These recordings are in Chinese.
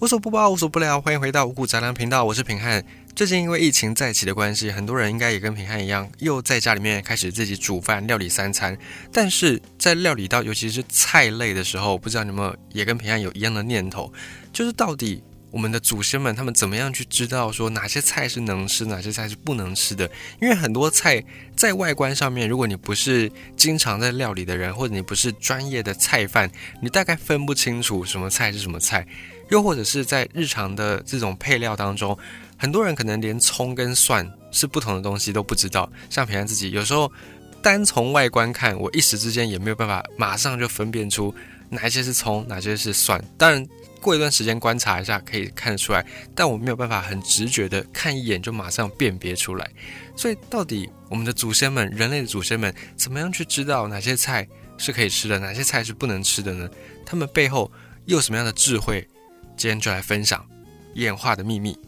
无所不包，无所不聊，欢迎回到五谷杂粮频道，我是平汉。最近因为疫情再起的关系，很多人应该也跟平汉一样，又在家里面开始自己煮饭料理三餐。但是在料理到尤其是菜类的时候，不知道你有没有也跟平汉有一样的念头，就是到底我们的祖先们他们怎么样去知道说哪些菜是能吃，哪些菜是不能吃的？因为很多菜在外观上面，如果你不是经常在料理的人，或者你不是专业的菜贩，你大概分不清楚什么菜是什么菜。又或者是在日常的这种配料当中，很多人可能连葱跟蒜是不同的东西都不知道。像平安自己，有时候单从外观看，我一时之间也没有办法马上就分辨出哪一些是葱，哪些是蒜。当然，过一段时间观察一下可以看得出来，但我没有办法很直觉的看一眼就马上辨别出来。所以，到底我们的祖先们，人类的祖先们，怎么样去知道哪些菜是可以吃的，哪些菜是不能吃的呢？他们背后又有什么样的智慧？今天就来分享演化的秘密。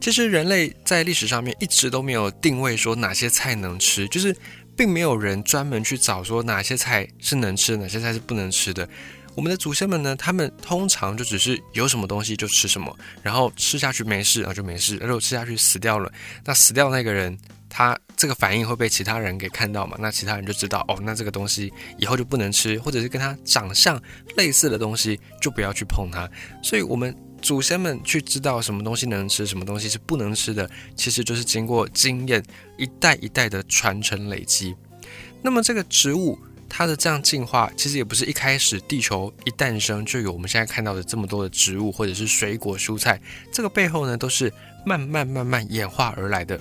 其实人类在历史上面一直都没有定位说哪些菜能吃，就是并没有人专门去找说哪些菜是能吃，哪些菜是不能吃的。我们的祖先们呢，他们通常就只是有什么东西就吃什么，然后吃下去没事，然后就没事；如果吃下去死掉了，那死掉那个人。他这个反应会被其他人给看到嘛？那其他人就知道哦，那这个东西以后就不能吃，或者是跟他长相类似的东西就不要去碰它。所以，我们祖先们去知道什么东西能吃，什么东西是不能吃的，其实就是经过经验一代一代的传承累积。那么，这个植物它的这样进化，其实也不是一开始地球一诞生就有我们现在看到的这么多的植物或者是水果蔬菜。这个背后呢，都是慢慢慢慢演化而来的。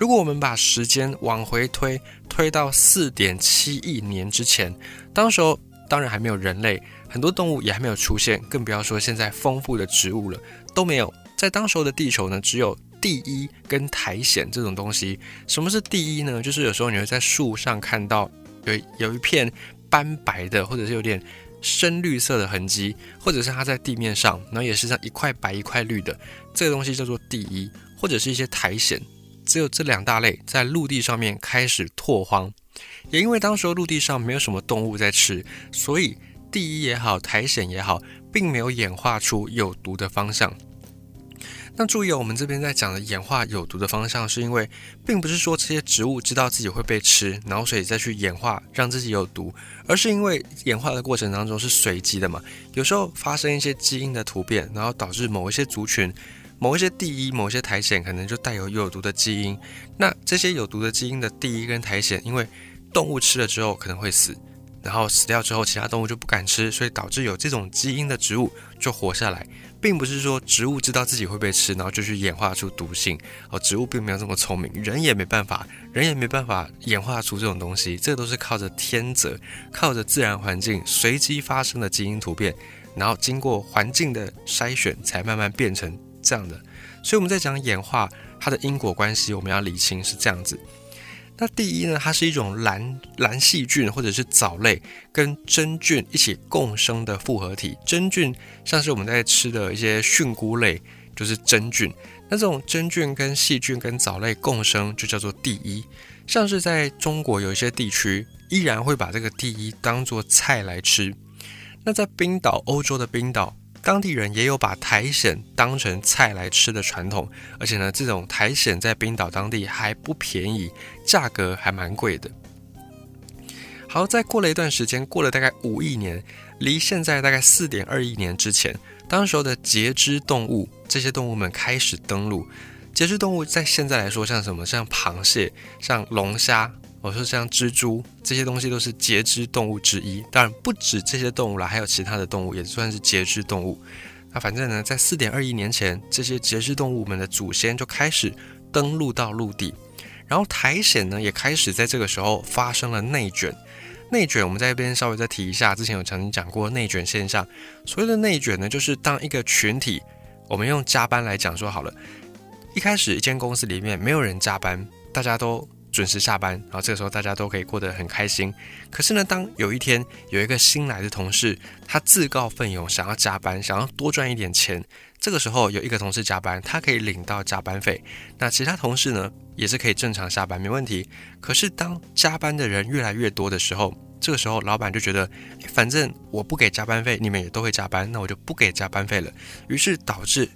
如果我们把时间往回推，推到四点七亿年之前，当时候当然还没有人类，很多动物也还没有出现，更不要说现在丰富的植物了，都没有。在当时候的地球呢，只有地衣跟苔藓这种东西。什么是地衣呢？就是有时候你会在树上看到有有一片斑白的，或者是有点深绿色的痕迹，或者是它在地面上，然后也是像一块白一块绿的，这个东西叫做地衣，或者是一些苔藓。只有这两大类在陆地上面开始拓荒，也因为当时陆地上没有什么动物在吃，所以地衣也好，苔藓也好，并没有演化出有毒的方向。那注意哦，我们这边在讲的演化有毒的方向，是因为并不是说这些植物知道自己会被吃，然后所以再去演化让自己有毒，而是因为演化的过程当中是随机的嘛，有时候发生一些基因的突变，然后导致某一些族群。某一些地衣、某些苔藓可能就带有有毒的基因，那这些有毒的基因的地衣跟苔藓，因为动物吃了之后可能会死，然后死掉之后其他动物就不敢吃，所以导致有这种基因的植物就活下来，并不是说植物知道自己会被吃，然后就去演化出毒性。哦，植物并没有这么聪明，人也没办法，人也没办法演化出这种东西，这都是靠着天择，靠着自然环境随机发生的基因突变，然后经过环境的筛选，才慢慢变成。这样的，所以我们在讲演化它的因果关系，我们要理清是这样子。那第一呢，它是一种蓝蓝细菌或者是藻类跟真菌一起共生的复合体。真菌像是我们在吃的一些菌菇类，就是真菌。那这种真菌跟细菌跟藻类共生，就叫做第一。像是在中国有一些地区，依然会把这个第一当做菜来吃。那在冰岛，欧洲的冰岛。当地人也有把苔藓当成菜来吃的传统，而且呢，这种苔藓在冰岛当地还不便宜，价格还蛮贵的。好，再过了一段时间，过了大概五亿年，离现在大概四点二亿年之前，当时候的节肢动物，这些动物们开始登陆。节肢动物在现在来说，像什么？像螃蟹，像龙虾。我说像蜘蛛这些东西都是节肢动物之一，当然不止这些动物啦，还有其他的动物也算是节肢动物。那反正呢，在四点二亿年前，这些节肢动物们的祖先就开始登陆到陆地，然后苔藓呢也开始在这个时候发生了内卷。内卷，我们在这边稍微再提一下，之前有曾经讲过内卷现象。所谓的内卷呢，就是当一个群体，我们用加班来讲说好了，一开始一间公司里面没有人加班，大家都。准时下班，然后这个时候大家都可以过得很开心。可是呢，当有一天有一个新来的同事，他自告奋勇想要加班，想要多赚一点钱，这个时候有一个同事加班，他可以领到加班费，那其他同事呢也是可以正常下班，没问题。可是当加班的人越来越多的时候，这个时候老板就觉得，反正我不给加班费，你们也都会加班，那我就不给加班费了。于是导致。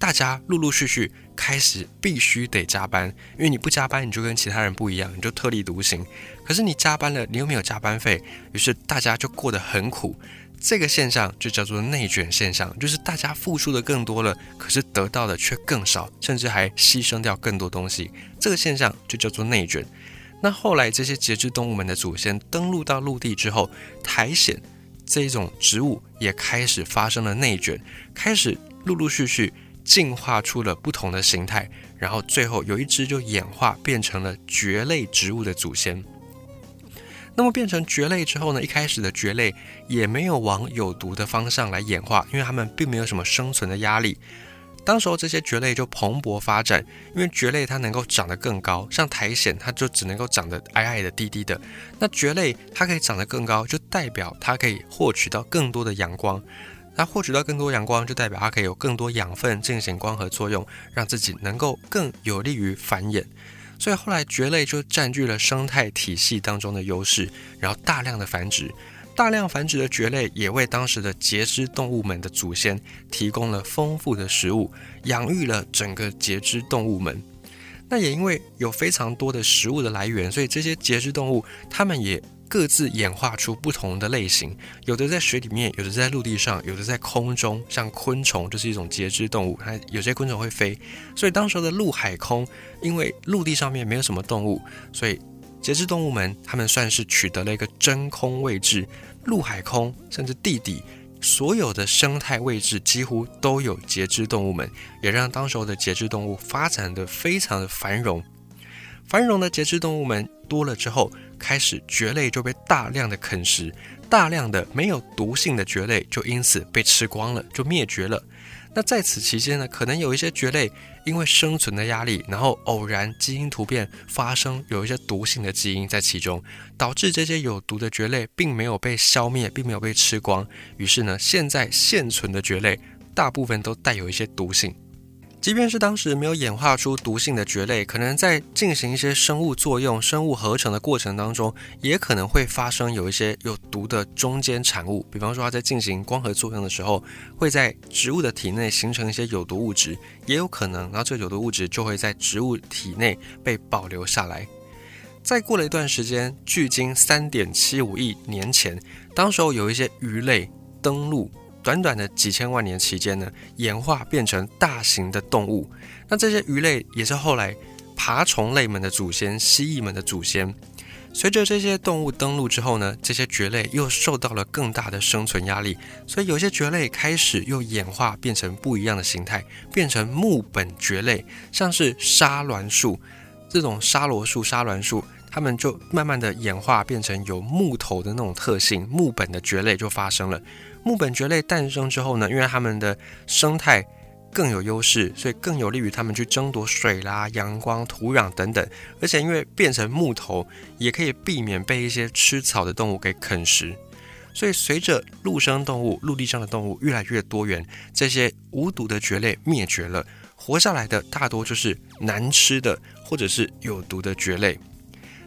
大家陆陆续续开始必须得加班，因为你不加班，你就跟其他人不一样，你就特立独行。可是你加班了，你又没有加班费，于是大家就过得很苦。这个现象就叫做内卷现象，就是大家付出的更多了，可是得到的却更少，甚至还牺牲掉更多东西。这个现象就叫做内卷。那后来这些节肢动物们的祖先登陆到陆地之后，苔藓这一种植物也开始发生了内卷，开始陆陆续续。进化出了不同的形态，然后最后有一只就演化变成了蕨类植物的祖先。那么变成蕨类之后呢？一开始的蕨类也没有往有毒的方向来演化，因为它们并没有什么生存的压力。当时候这些蕨类就蓬勃发展，因为蕨类它能够长得更高，像苔藓它就只能够长得矮矮的、低低的。那蕨类它可以长得更高，就代表它可以获取到更多的阳光。它获取到更多阳光，就代表它可以有更多养分进行光合作用，让自己能够更有利于繁衍。所以后来蕨类就占据了生态体系当中的优势，然后大量的繁殖。大量繁殖的蕨类也为当时的节肢动物们的祖先提供了丰富的食物，养育了整个节肢动物们。那也因为有非常多的食物的来源，所以这些节肢动物它们也。各自演化出不同的类型，有的在水里面，有的在陆地上，有的在空中。像昆虫就是一种节肢动物，它有些昆虫会飞。所以当时的陆海空，因为陆地上面没有什么动物，所以节肢动物们他们算是取得了一个真空位置。陆海空甚至地底所有的生态位置几乎都有节肢动物们，也让当时候的节肢动物发展的非常的繁荣。繁荣的节肢动物们多了之后。开始，蕨类就被大量的啃食，大量的没有毒性的蕨类就因此被吃光了，就灭绝了。那在此期间呢，可能有一些蕨类因为生存的压力，然后偶然基因突变发生，有一些毒性的基因在其中，导致这些有毒的蕨类并没有被消灭，并没有被吃光。于是呢，现在现存的蕨类大部分都带有一些毒性。即便是当时没有演化出毒性的蕨类，可能在进行一些生物作用、生物合成的过程当中，也可能会发生有一些有毒的中间产物。比方说，它在进行光合作用的时候，会在植物的体内形成一些有毒物质，也有可能，然后这个有毒物质就会在植物体内被保留下来。再过了一段时间，距今三点七五亿年前，当时候有一些鱼类登陆。短短的几千万年期间呢，演化变成大型的动物。那这些鱼类也是后来爬虫类们的祖先，蜥蜴们的祖先。随着这些动物登陆之后呢，这些蕨类又受到了更大的生存压力，所以有些蕨类开始又演化变成不一样的形态，变成木本蕨类，像是沙栾树这种沙罗树、沙栾树，它们就慢慢的演化变成有木头的那种特性，木本的蕨类就发生了。木本蕨类诞生之后呢，因为它们的生态更有优势，所以更有利于它们去争夺水啦、阳光、土壤等等。而且因为变成木头，也可以避免被一些吃草的动物给啃食。所以随着陆生动物、陆地上的动物越来越多元，这些无毒的蕨类灭绝了，活下来的大多就是难吃的或者是有毒的蕨类。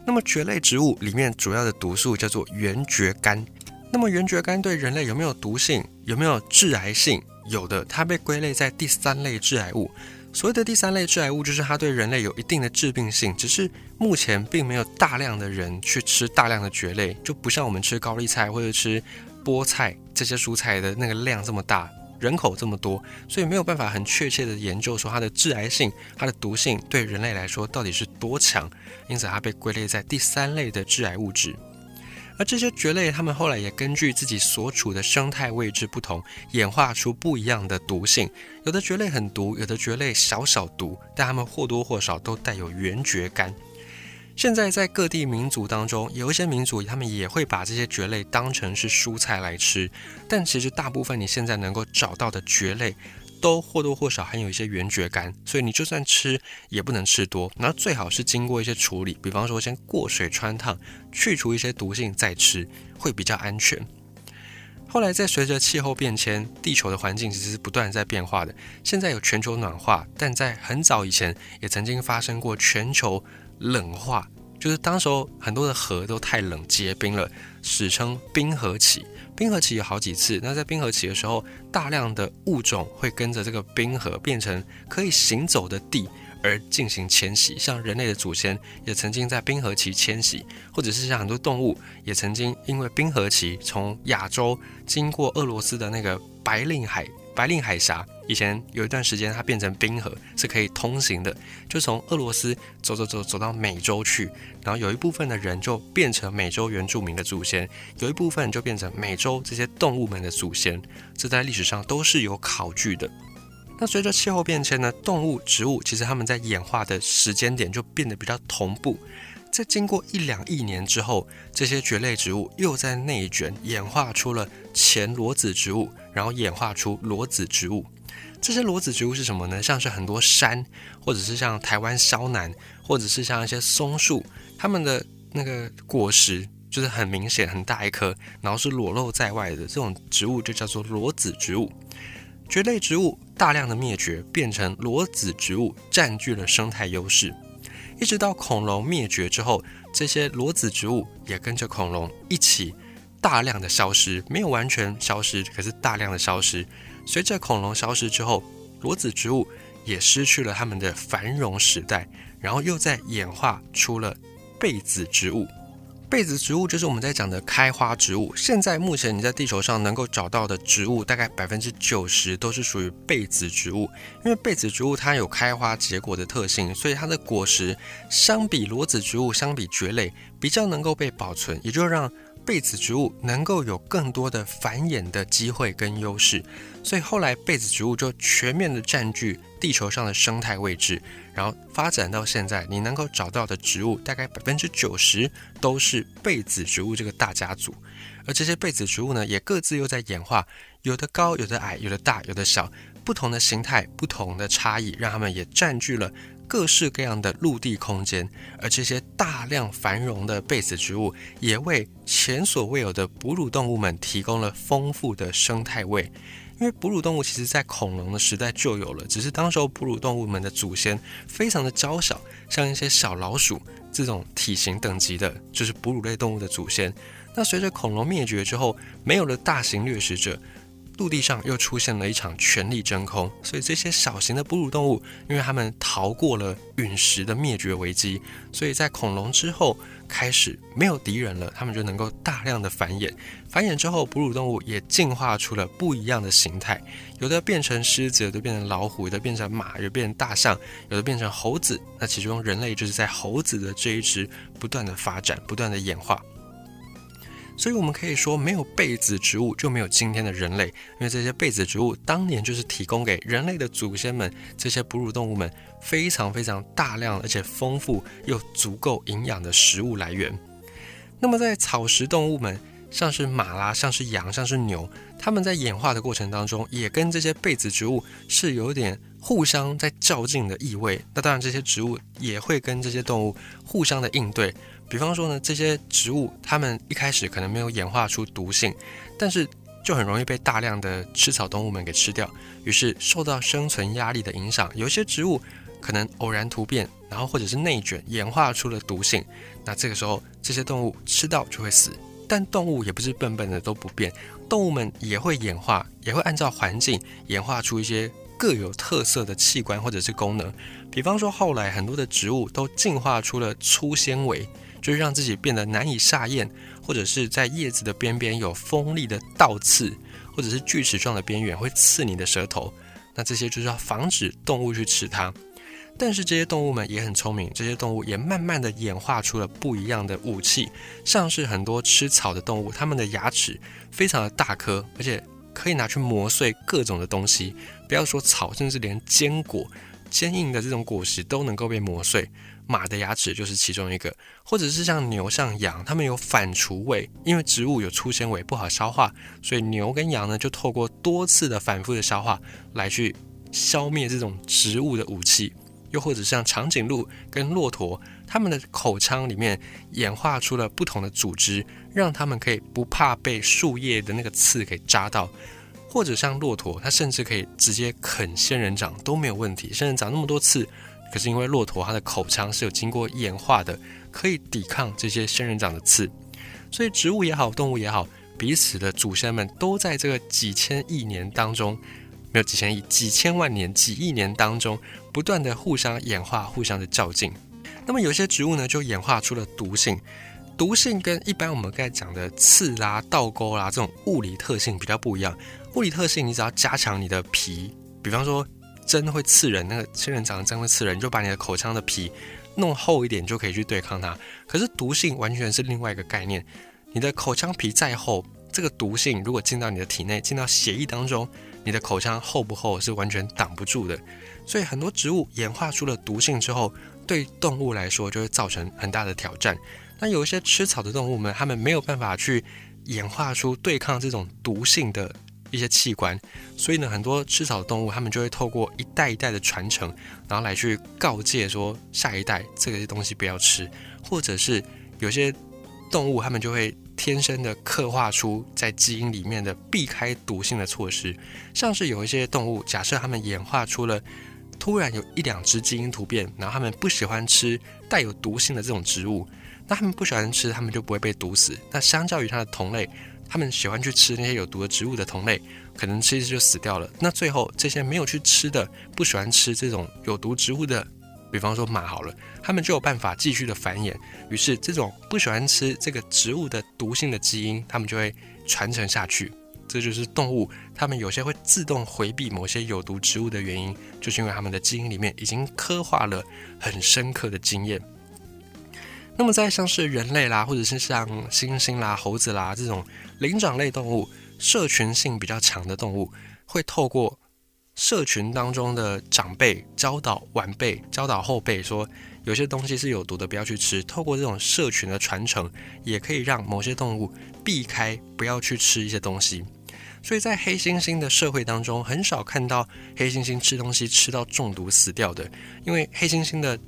那么蕨类植物里面主要的毒素叫做原蕨苷。那么原蕨苷对人类有没有毒性？有没有致癌性？有的，它被归类在第三类致癌物。所谓的第三类致癌物，就是它对人类有一定的致病性，只是目前并没有大量的人去吃大量的蕨类，就不像我们吃高丽菜或者吃菠菜这些蔬菜的那个量这么大，人口这么多，所以没有办法很确切的研究说它的致癌性、它的毒性对人类来说到底是多强，因此它被归类在第三类的致癌物质。而这些蕨类，它们后来也根据自己所处的生态位置不同，演化出不一样的毒性。有的蕨类很毒，有的蕨类小小毒，但它们或多或少都带有原蕨苷。现在在各地民族当中，有一些民族他们也会把这些蕨类当成是蔬菜来吃，但其实大部分你现在能够找到的蕨类，都或多或少含有一些原蕨苷，所以你就算吃也不能吃多，然后最好是经过一些处理，比方说先过水穿烫，去除一些毒性再吃，会比较安全。后来在随着气候变迁，地球的环境其实是不断在变化的。现在有全球暖化，但在很早以前也曾经发生过全球冷化，就是当时候很多的河都太冷结冰了，史称冰河期。冰河期有好几次，那在冰河期的时候，大量的物种会跟着这个冰河变成可以行走的地而进行迁徙。像人类的祖先也曾经在冰河期迁徙，或者是像很多动物也曾经因为冰河期从亚洲经过俄罗斯的那个白令海。白令海峡以前有一段时间，它变成冰河，是可以通行的，就从俄罗斯走走走走到美洲去，然后有一部分的人就变成美洲原住民的祖先，有一部分就变成美洲这些动物们的祖先，这在历史上都是有考据的。那随着气候变迁呢，动物、植物其实它们在演化的时间点就变得比较同步。在经过一两亿年之后，这些蕨类植物又在内卷演化出了前裸子植物，然后演化出裸子植物。这些裸子植物是什么呢？像是很多山，或者是像台湾萧楠，或者是像一些松树，它们的那个果实就是很明显很大一颗，然后是裸露在外的这种植物就叫做裸子植物。蕨类植物大量的灭绝，变成裸子植物，占据了生态优势。一直到恐龙灭绝之后，这些裸子植物也跟着恐龙一起大量的消失，没有完全消失，可是大量的消失。随着恐龙消失之后，裸子植物也失去了它们的繁荣时代，然后又在演化出了被子植物。被子植物就是我们在讲的开花植物。现在目前你在地球上能够找到的植物，大概百分之九十都是属于被子植物。因为被子植物它有开花结果的特性，所以它的果实相比裸子植物、相比蕨类比较能够被保存，也就让。被子植物能够有更多的繁衍的机会跟优势，所以后来被子植物就全面的占据地球上的生态位置，然后发展到现在，你能够找到的植物大概百分之九十都是被子植物这个大家族，而这些被子植物呢，也各自又在演化，有的高，有的矮，有的大，有的小，不同的形态，不同的差异，让它们也占据了。各式各样的陆地空间，而这些大量繁荣的被子植物，也为前所未有的哺乳动物们提供了丰富的生态位。因为哺乳动物其实在恐龙的时代就有了，只是当时候哺乳动物们的祖先非常的娇小，像一些小老鼠这种体型等级的，就是哺乳类动物的祖先。那随着恐龙灭绝之后，没有了大型掠食者。陆地上又出现了一场权力真空，所以这些小型的哺乳动物，因为它们逃过了陨石的灭绝危机，所以在恐龙之后开始没有敌人了，它们就能够大量的繁衍。繁衍之后，哺乳动物也进化出了不一样的形态，有的变成狮子，有的变成老虎，有的变成马，有的变成大象，有的变成猴子。那其中人类就是在猴子的这一支不断的发展，不断的演化。所以，我们可以说，没有被子植物就没有今天的人类，因为这些被子植物当年就是提供给人类的祖先们这些哺乳动物们非常非常大量而且丰富又足够营养的食物来源。那么，在草食动物们，像是马啦，像是羊，像是牛，它们在演化的过程当中，也跟这些被子植物是有点互相在较劲的意味。那当然，这些植物也会跟这些动物互相的应对。比方说呢，这些植物它们一开始可能没有演化出毒性，但是就很容易被大量的吃草动物们给吃掉。于是受到生存压力的影响，有些植物可能偶然突变，然后或者是内卷演化出了毒性。那这个时候这些动物吃到就会死。但动物也不是笨笨的都不变，动物们也会演化，也会按照环境演化出一些各有特色的器官或者是功能。比方说后来很多的植物都进化出了粗纤维。就是让自己变得难以下咽，或者是在叶子的边边有锋利的倒刺，或者是锯齿状的边缘会刺你的舌头。那这些就是要防止动物去吃它。但是这些动物们也很聪明，这些动物也慢慢的演化出了不一样的武器，像是很多吃草的动物，它们的牙齿非常的大颗，而且可以拿去磨碎各种的东西。不要说草，甚至连坚果、坚硬的这种果实都能够被磨碎。马的牙齿就是其中一个，或者是像牛、像羊，它们有反刍胃，因为植物有粗纤维不好消化，所以牛跟羊呢就透过多次的反复的消化来去消灭这种植物的武器。又或者像长颈鹿跟骆驼，它们的口腔里面演化出了不同的组织，让它们可以不怕被树叶的那个刺给扎到。或者像骆驼，它甚至可以直接啃仙人掌都没有问题。仙人掌那么多刺，可是因为骆驼它的口腔是有经过演化的，可以抵抗这些仙人掌的刺。所以植物也好，动物也好，彼此的祖先们都在这个几千亿年当中，没有几千亿、几千万年、几亿年当中，不断的互相演化、互相的较劲。那么有些植物呢，就演化出了毒性。毒性跟一般我们刚才讲的刺啦、倒钩啦这种物理特性比较不一样。物理特性，你只要加强你的皮，比方说针会刺人，那个仙人掌的针会刺人，你就把你的口腔的皮弄厚一点，就可以去对抗它。可是毒性完全是另外一个概念，你的口腔皮再厚，这个毒性如果进到你的体内，进到血液当中，你的口腔厚不厚是完全挡不住的。所以很多植物演化出了毒性之后，对动物来说就会造成很大的挑战。那有一些吃草的动物们，它们没有办法去演化出对抗这种毒性的。一些器官，所以呢，很多吃草的动物，它们就会透过一代一代的传承，然后来去告诫说下一代这个东西不要吃，或者是有些动物，它们就会天生的刻画出在基因里面的避开毒性的措施，像是有一些动物，假设它们演化出了突然有一两只基因突变，然后它们不喜欢吃带有毒性的这种植物，那它们不喜欢吃，它们就不会被毒死。那相较于它的同类。他们喜欢去吃那些有毒的植物的同类，可能吃一次就死掉了。那最后这些没有去吃的，不喜欢吃这种有毒植物的，比方说马好了，他们就有办法继续的繁衍。于是这种不喜欢吃这个植物的毒性的基因，他们就会传承下去。这就是动物，它们有些会自动回避某些有毒植物的原因，就是因为它们的基因里面已经刻画了很深刻的经验。那么在像是人类啦，或者是像猩猩啦、猴子啦这种灵长类动物，社群性比较强的动物，会透过社群当中的长辈教导晚辈、教导后辈，说有些东西是有毒的，不要去吃。透过这种社群的传承，也可以让某些动物避开不要去吃一些东西。所以在黑猩猩的社会当中，很少看到黑猩猩吃东西吃到中毒死掉的，因为黑猩猩的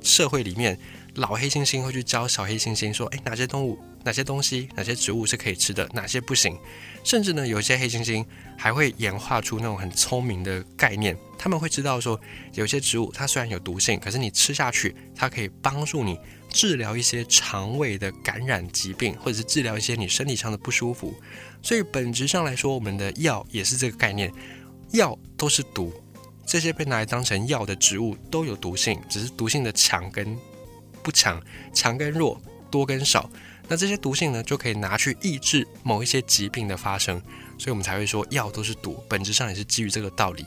社会里面。老黑猩猩会去教小黑猩猩说：“诶，哪些动物、哪些东西、哪些植物是可以吃的，哪些不行。”甚至呢，有些黑猩猩还会演化出那种很聪明的概念。他们会知道说，有些植物它虽然有毒性，可是你吃下去，它可以帮助你治疗一些肠胃的感染疾病，或者是治疗一些你身体上的不舒服。所以本质上来说，我们的药也是这个概念，药都是毒。这些被拿来当成药的植物都有毒性，只是毒性的强跟。不强，强跟弱，多跟少，那这些毒性呢，就可以拿去抑制某一些疾病的发生，所以我们才会说药都是毒，本质上也是基于这个道理。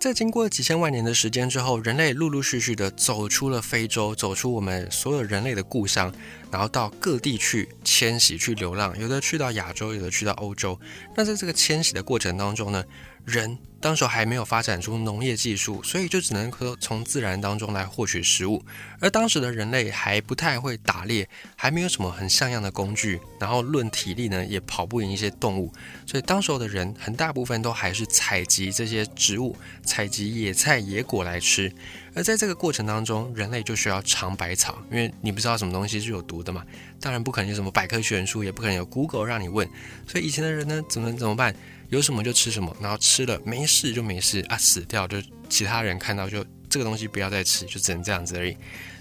在经过几千万年的时间之后，人类陆陆续续的走出了非洲，走出我们所有人类的故乡，然后到各地去迁徙、去流浪，有的去到亚洲，有的去到欧洲。那在这个迁徙的过程当中呢，人。当时还没有发展出农业技术，所以就只能说从自然当中来获取食物。而当时的人类还不太会打猎，还没有什么很像样的工具，然后论体力呢也跑不赢一些动物，所以当时候的人很大部分都还是采集这些植物，采集野菜野果来吃。而在这个过程当中，人类就需要尝百草，因为你不知道什么东西是有毒的嘛，当然不可能有什么百科全书，也不可能有 Google 让你问，所以以前的人呢，怎么怎么办？有什么就吃什么，然后吃了没事就没事啊，死掉就其他人看到就这个东西不要再吃，就只能这样子而已。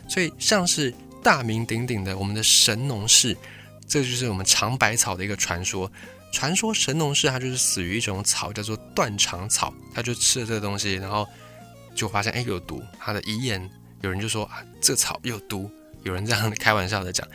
所以像是大名鼎鼎的我们的神农氏，这就是我们尝百草的一个传说。传说神农氏他就是死于一种草叫做断肠草，他就吃了这个东西，然后就发现哎有毒，他的遗言有人就说啊这草有毒，有人这样开玩笑的讲。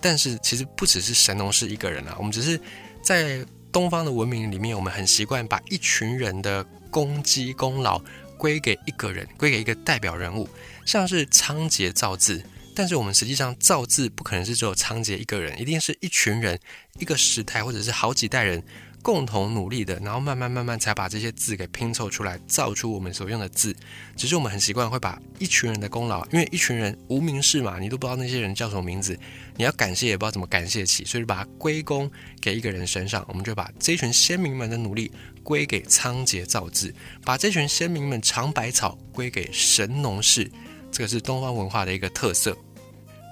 但是其实不只是神农氏一个人啊，我们只是在。东方的文明里面，我们很习惯把一群人的功绩功劳归给一个人，归给一个代表人物，像是仓颉造字。但是我们实际上造字不可能是只有仓颉一个人，一定是一群人、一个时代或者是好几代人共同努力的，然后慢慢慢慢才把这些字给拼凑出来，造出我们所用的字。只是我们很习惯会把一群人的功劳，因为一群人无名氏嘛，你都不知道那些人叫什么名字，你要感谢也不知道怎么感谢起，所以就把它归功给一个人身上。我们就把这群先民们的努力归给仓颉造字，把这群先民们尝百草归给神农氏。这个是东方文化的一个特色。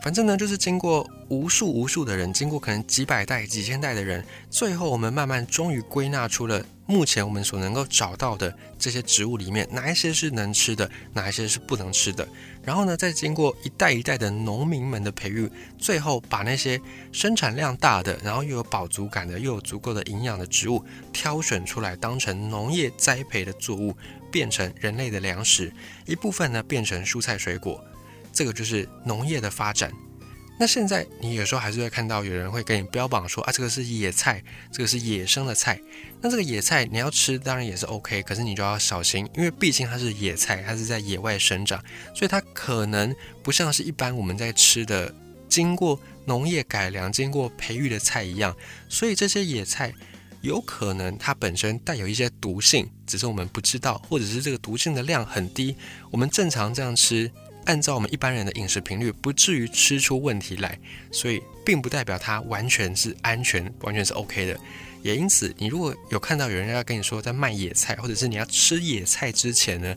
反正呢，就是经过无数无数的人，经过可能几百代、几千代的人，最后我们慢慢终于归纳出了目前我们所能够找到的这些植物里面，哪一些是能吃的，哪一些是不能吃的。然后呢，再经过一代一代的农民们的培育，最后把那些生产量大的，然后又有饱足感的，又有足够的营养的植物挑选出来，当成农业栽培的作物，变成人类的粮食。一部分呢，变成蔬菜水果。这个就是农业的发展。那现在你有时候还是会看到有人会给你标榜说啊，这个是野菜，这个是野生的菜。那这个野菜你要吃，当然也是 OK，可是你就要小心，因为毕竟它是野菜，它是在野外生长，所以它可能不像是一般我们在吃的经过农业改良、经过培育的菜一样。所以这些野菜有可能它本身带有一些毒性，只是我们不知道，或者是这个毒性的量很低，我们正常这样吃。按照我们一般人的饮食频率，不至于吃出问题来，所以并不代表它完全是安全，完全是 OK 的。也因此，你如果有看到有人要跟你说在卖野菜，或者是你要吃野菜之前呢，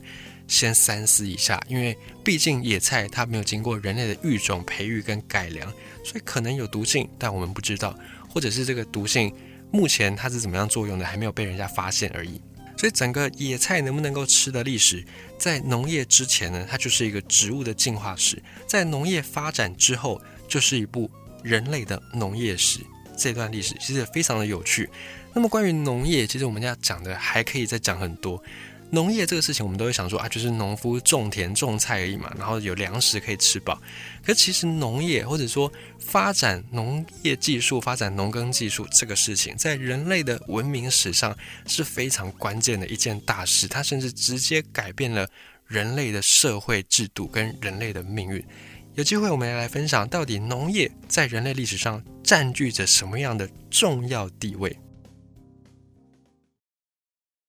先三思一下，因为毕竟野菜它没有经过人类的育种、培育跟改良，所以可能有毒性，但我们不知道，或者是这个毒性目前它是怎么样作用的，还没有被人家发现而已。所以整个野菜能不能够吃的历史，在农业之前呢，它就是一个植物的进化史；在农业发展之后，就是一部人类的农业史。这段历史其实也非常的有趣。那么关于农业，其实我们要讲的还可以再讲很多。农业这个事情，我们都会想说啊，就是农夫种田种菜而已嘛，然后有粮食可以吃饱。可其实农业或者说发展农业技术、发展农耕技术这个事情，在人类的文明史上是非常关键的一件大事，它甚至直接改变了人类的社会制度跟人类的命运。有机会我们来分享，到底农业在人类历史上占据着什么样的重要地位。